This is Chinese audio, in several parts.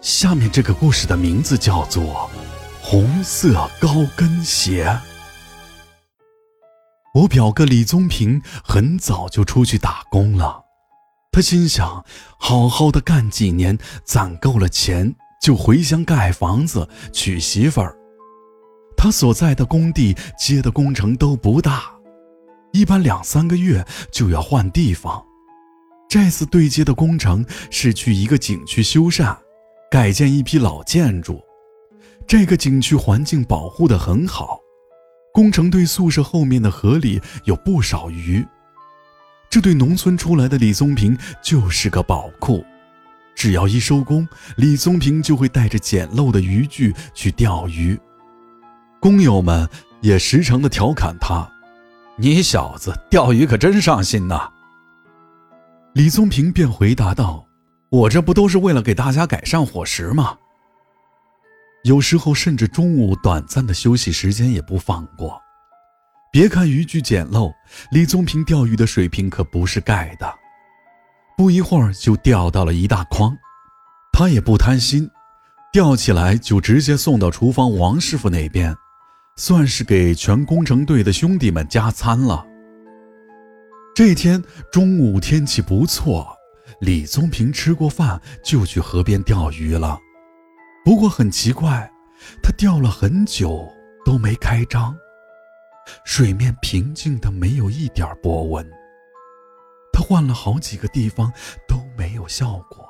下面这个故事的名字叫做《红色高跟鞋》。我表哥李宗平很早就出去打工了，他心想，好好的干几年，攒够了钱就回乡盖房子、娶媳妇儿。他所在的工地接的工程都不大，一般两三个月就要换地方。这次对接的工程是去一个景区修缮。改建一批老建筑，这个景区环境保护得很好。工程队宿舍后面的河里有不少鱼，这对农村出来的李宗平就是个宝库。只要一收工，李宗平就会带着简陋的渔具去钓鱼。工友们也时常的调侃他：“你小子钓鱼可真上心呐。”李宗平便回答道。我这不都是为了给大家改善伙食吗？有时候甚至中午短暂的休息时间也不放过。别看渔具简陋，李宗平钓鱼的水平可不是盖的。不一会儿就钓到了一大筐，他也不贪心，钓起来就直接送到厨房王师傅那边，算是给全工程队的兄弟们加餐了。这天中午天气不错。李宗平吃过饭就去河边钓鱼了，不过很奇怪，他钓了很久都没开张，水面平静的没有一点波纹。他换了好几个地方都没有效果，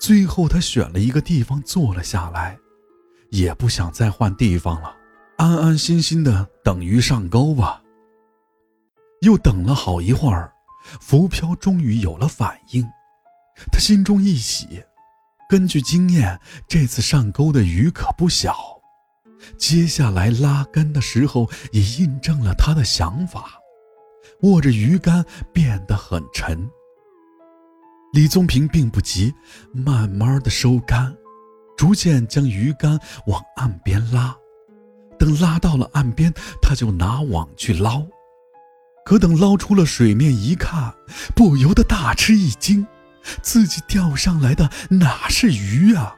最后他选了一个地方坐了下来，也不想再换地方了，安安心心的等鱼上钩吧。又等了好一会儿。浮漂终于有了反应，他心中一喜。根据经验，这次上钩的鱼可不小。接下来拉竿的时候，也印证了他的想法。握着鱼竿变得很沉。李宗平并不急，慢慢的收竿，逐渐将鱼竿往岸边拉。等拉到了岸边，他就拿网去捞。可等捞出了水面一看，不由得大吃一惊，自己钓上来的哪是鱼啊，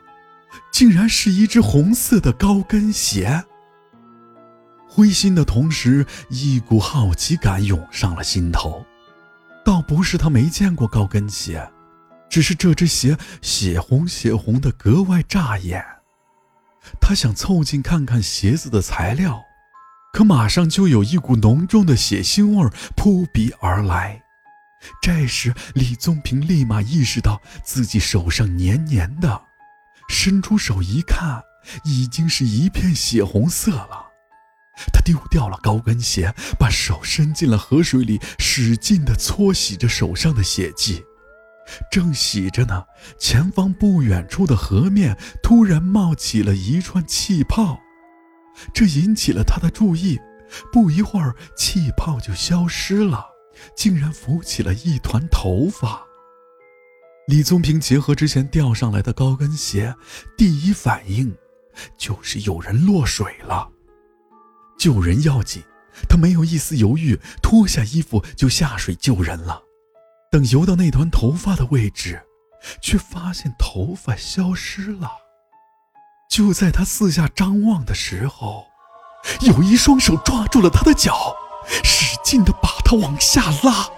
竟然是一只红色的高跟鞋。灰心的同时，一股好奇感涌上了心头。倒不是他没见过高跟鞋，只是这只鞋血红血红的，格外扎眼。他想凑近看看鞋子的材料。可马上就有一股浓重的血腥味扑鼻而来。这时，李宗平立马意识到自己手上黏黏的，伸出手一看，已经是一片血红色了。他丢掉了高跟鞋，把手伸进了河水里，使劲地搓洗着手上的血迹。正洗着呢，前方不远处的河面突然冒起了一串气泡。这引起了他的注意，不一会儿，气泡就消失了，竟然浮起了一团头发。李宗平结合之前钓上来的高跟鞋，第一反应就是有人落水了。救人要紧，他没有一丝犹豫，脱下衣服就下水救人了。等游到那团头发的位置，却发现头发消失了。就在他四下张望的时候，有一双手抓住了他的脚，使劲地把他往下拉。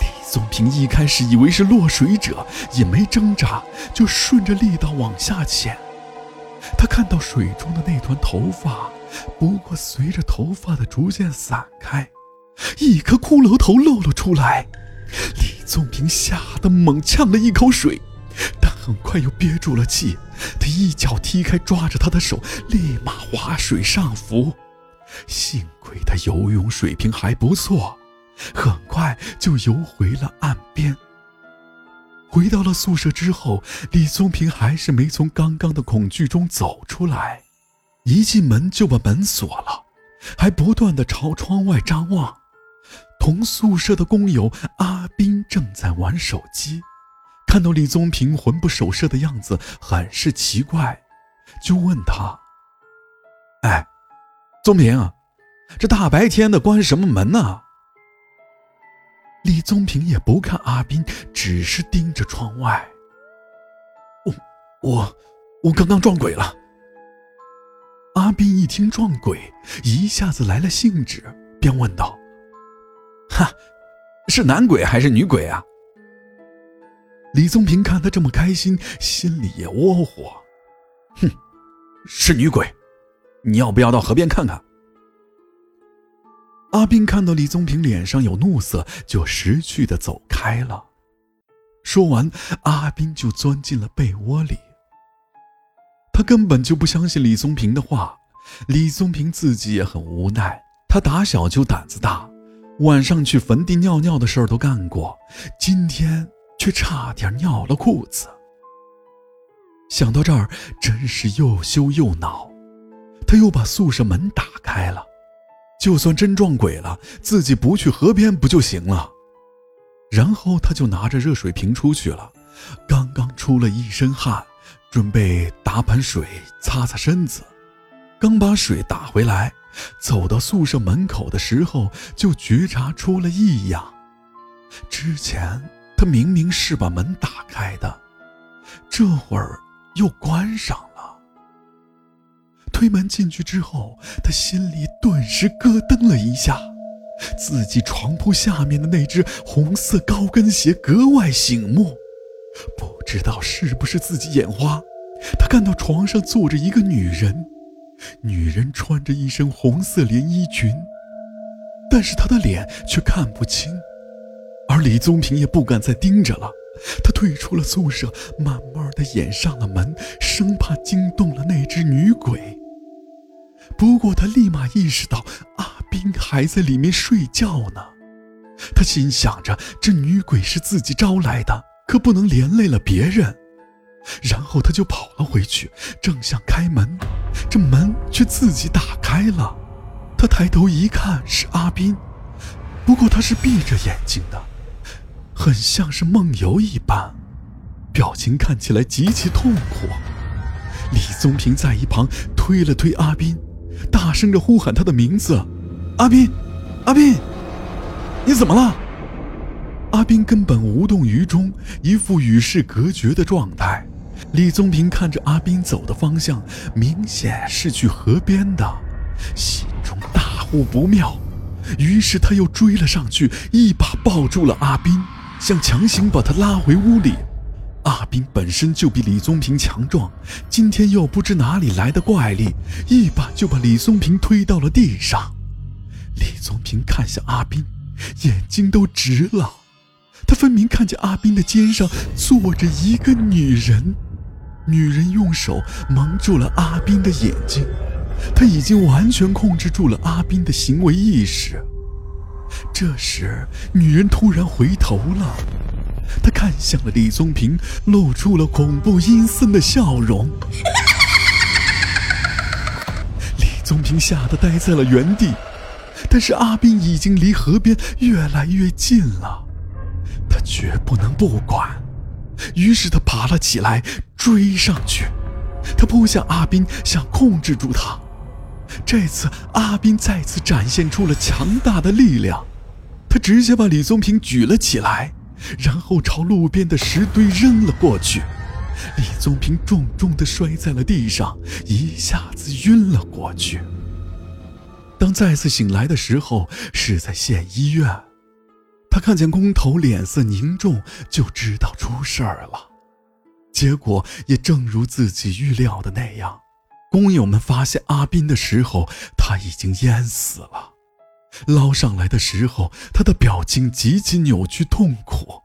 李宗平一开始以为是落水者，也没挣扎，就顺着力道往下潜。他看到水中的那团头发，不过随着头发的逐渐散开，一颗骷髅头露了出来。李宗平吓得猛呛了一口水。但很快又憋住了气，他一脚踢开抓着他的手，立马划水上浮。幸亏他游泳水平还不错，很快就游回了岸边。回到了宿舍之后，李宗平还是没从刚刚的恐惧中走出来，一进门就把门锁了，还不断的朝窗外张望。同宿舍的工友阿斌正在玩手机。看到李宗平魂不守舍的样子，很是奇怪，就问他：“哎，宗平，这大白天的关什么门呢？”李宗平也不看阿斌，只是盯着窗外。“我我，我刚刚撞鬼了。阿斌一听撞鬼，一下子来了兴致，便问道：“哈，是男鬼还是女鬼啊？”李宗平看他这么开心，心里也窝火，哼，是女鬼，你要不要到河边看看？阿斌看到李宗平脸上有怒色，就识趣的走开了。说完，阿斌就钻进了被窝里。他根本就不相信李宗平的话，李宗平自己也很无奈。他打小就胆子大，晚上去坟地尿尿的事儿都干过，今天却差点尿了裤子。想到这儿，真是又羞又恼。他又把宿舍门打开了，就算真撞鬼了，自己不去河边不就行了？然后他就拿着热水瓶出去了，刚刚出了一身汗。准备打盆水擦擦身子，刚把水打回来，走到宿舍门口的时候，就觉察出了异样。之前他明明是把门打开的，这会儿又关上了。推门进去之后，他心里顿时咯噔了一下，自己床铺下面的那只红色高跟鞋格外醒目。不知道是不是自己眼花，他看到床上坐着一个女人，女人穿着一身红色连衣裙，但是她的脸却看不清。而李宗平也不敢再盯着了，他退出了宿舍，慢慢的掩上了门，生怕惊动了那只女鬼。不过他立马意识到阿斌还在里面睡觉呢，他心想着这女鬼是自己招来的。可不能连累了别人，然后他就跑了回去，正想开门，这门却自己打开了。他抬头一看，是阿斌，不过他是闭着眼睛的，很像是梦游一般，表情看起来极其痛苦。李宗平在一旁推了推阿斌，大声的呼喊他的名字：“阿斌，阿斌，你怎么了？”阿斌根本无动于衷，一副与世隔绝的状态。李宗平看着阿斌走的方向，明显是去河边的，心中大呼不妙。于是他又追了上去，一把抱住了阿斌，想强行把他拉回屋里。阿斌本身就比李宗平强壮，今天又不知哪里来的怪力，一把就把李宗平推到了地上。李宗平看向阿斌，眼睛都直了。他分明看见阿斌的肩上坐着一个女人，女人用手蒙住了阿斌的眼睛，他已经完全控制住了阿斌的行为意识。这时，女人突然回头了，她看向了李宗平，露出了恐怖阴森的笑容。李宗平吓得呆在了原地，但是阿斌已经离河边越来越近了。他绝不能不管，于是他爬了起来，追上去。他扑向阿斌，想控制住他。这次，阿斌再次展现出了强大的力量，他直接把李宗平举了起来，然后朝路边的石堆扔了过去。李宗平重重地摔在了地上，一下子晕了过去。当再次醒来的时候，是在县医院。他看见工头脸色凝重，就知道出事儿了。结果也正如自己预料的那样，工友们发现阿斌的时候，他已经淹死了。捞上来的时候，他的表情极其扭曲痛苦，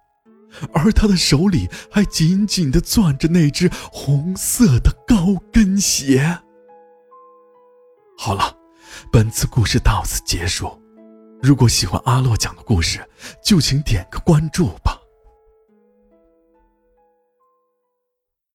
而他的手里还紧紧地攥着那只红色的高跟鞋。好了，本次故事到此结束。如果喜欢阿洛讲的故事，就请点个关注吧。